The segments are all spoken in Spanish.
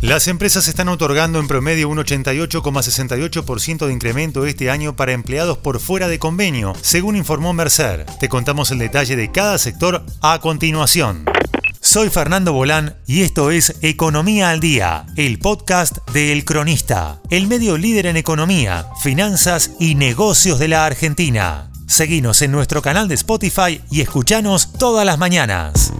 Las empresas están otorgando en promedio un 88,68% de incremento este año para empleados por fuera de convenio, según informó Mercer. Te contamos el detalle de cada sector a continuación. Soy Fernando Bolán y esto es Economía al Día, el podcast de El Cronista, el medio líder en economía, finanzas y negocios de la Argentina. Seguinos en nuestro canal de Spotify y escuchanos todas las mañanas.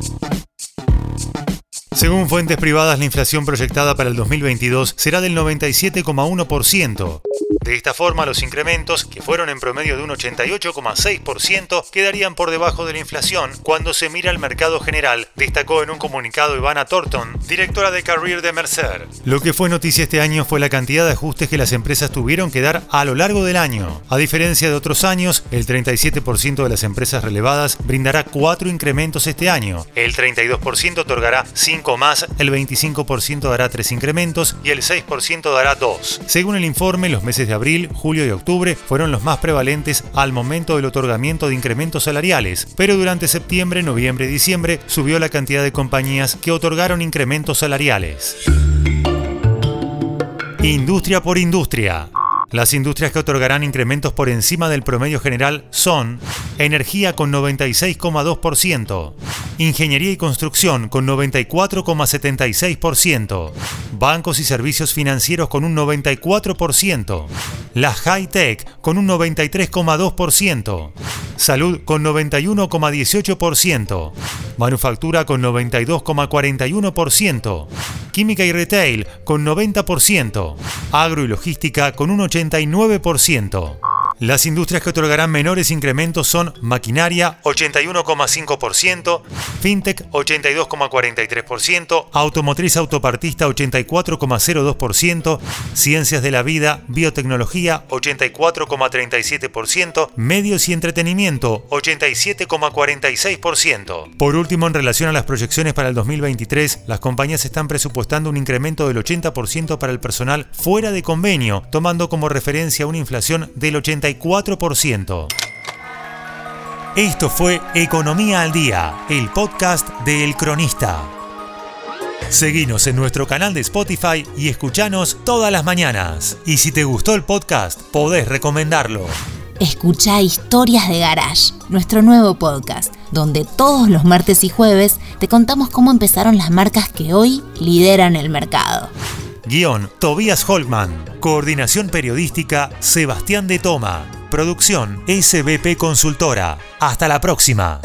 Según fuentes privadas, la inflación proyectada para el 2022 será del 97,1%. De esta forma, los incrementos, que fueron en promedio de un 88,6%, quedarían por debajo de la inflación cuando se mira al mercado general, destacó en un comunicado Ivana Thornton, directora de Career de Mercer. Lo que fue noticia este año fue la cantidad de ajustes que las empresas tuvieron que dar a lo largo del año. A diferencia de otros años, el 37% de las empresas relevadas brindará cuatro incrementos este año, el 32% otorgará 5 más, el 25% dará 3 incrementos y el 6% dará 2. Según el informe, los meses de abril, julio y octubre fueron los más prevalentes al momento del otorgamiento de incrementos salariales, pero durante septiembre, noviembre y diciembre subió la cantidad de compañías que otorgaron incrementos salariales. Industria por industria. Las industrias que otorgarán incrementos por encima del promedio general son energía con 96,2%, ingeniería y construcción con 94,76%, bancos y servicios financieros con un 94%, la high tech con un 93,2%, salud con 91,18%, manufactura con 92,41%, química y retail con 90%, agro y logística con un 89%. Las industrias que otorgarán menores incrementos son maquinaria 81,5%, fintech 82,43%, automotriz autopartista 84,02%, ciencias de la vida, biotecnología 84,37%, medios y entretenimiento 87,46%. Por último, en relación a las proyecciones para el 2023, las compañías están presupuestando un incremento del 80% para el personal fuera de convenio, tomando como referencia una inflación del 80 esto fue Economía al Día, el podcast de El Cronista. Seguinos en nuestro canal de Spotify y escuchanos todas las mañanas. Y si te gustó el podcast, podés recomendarlo. Escucha Historias de Garage, nuestro nuevo podcast, donde todos los martes y jueves te contamos cómo empezaron las marcas que hoy lideran el mercado. Guión Tobias Holtman. Coordinación periodística Sebastián de Toma. Producción SBP Consultora. Hasta la próxima.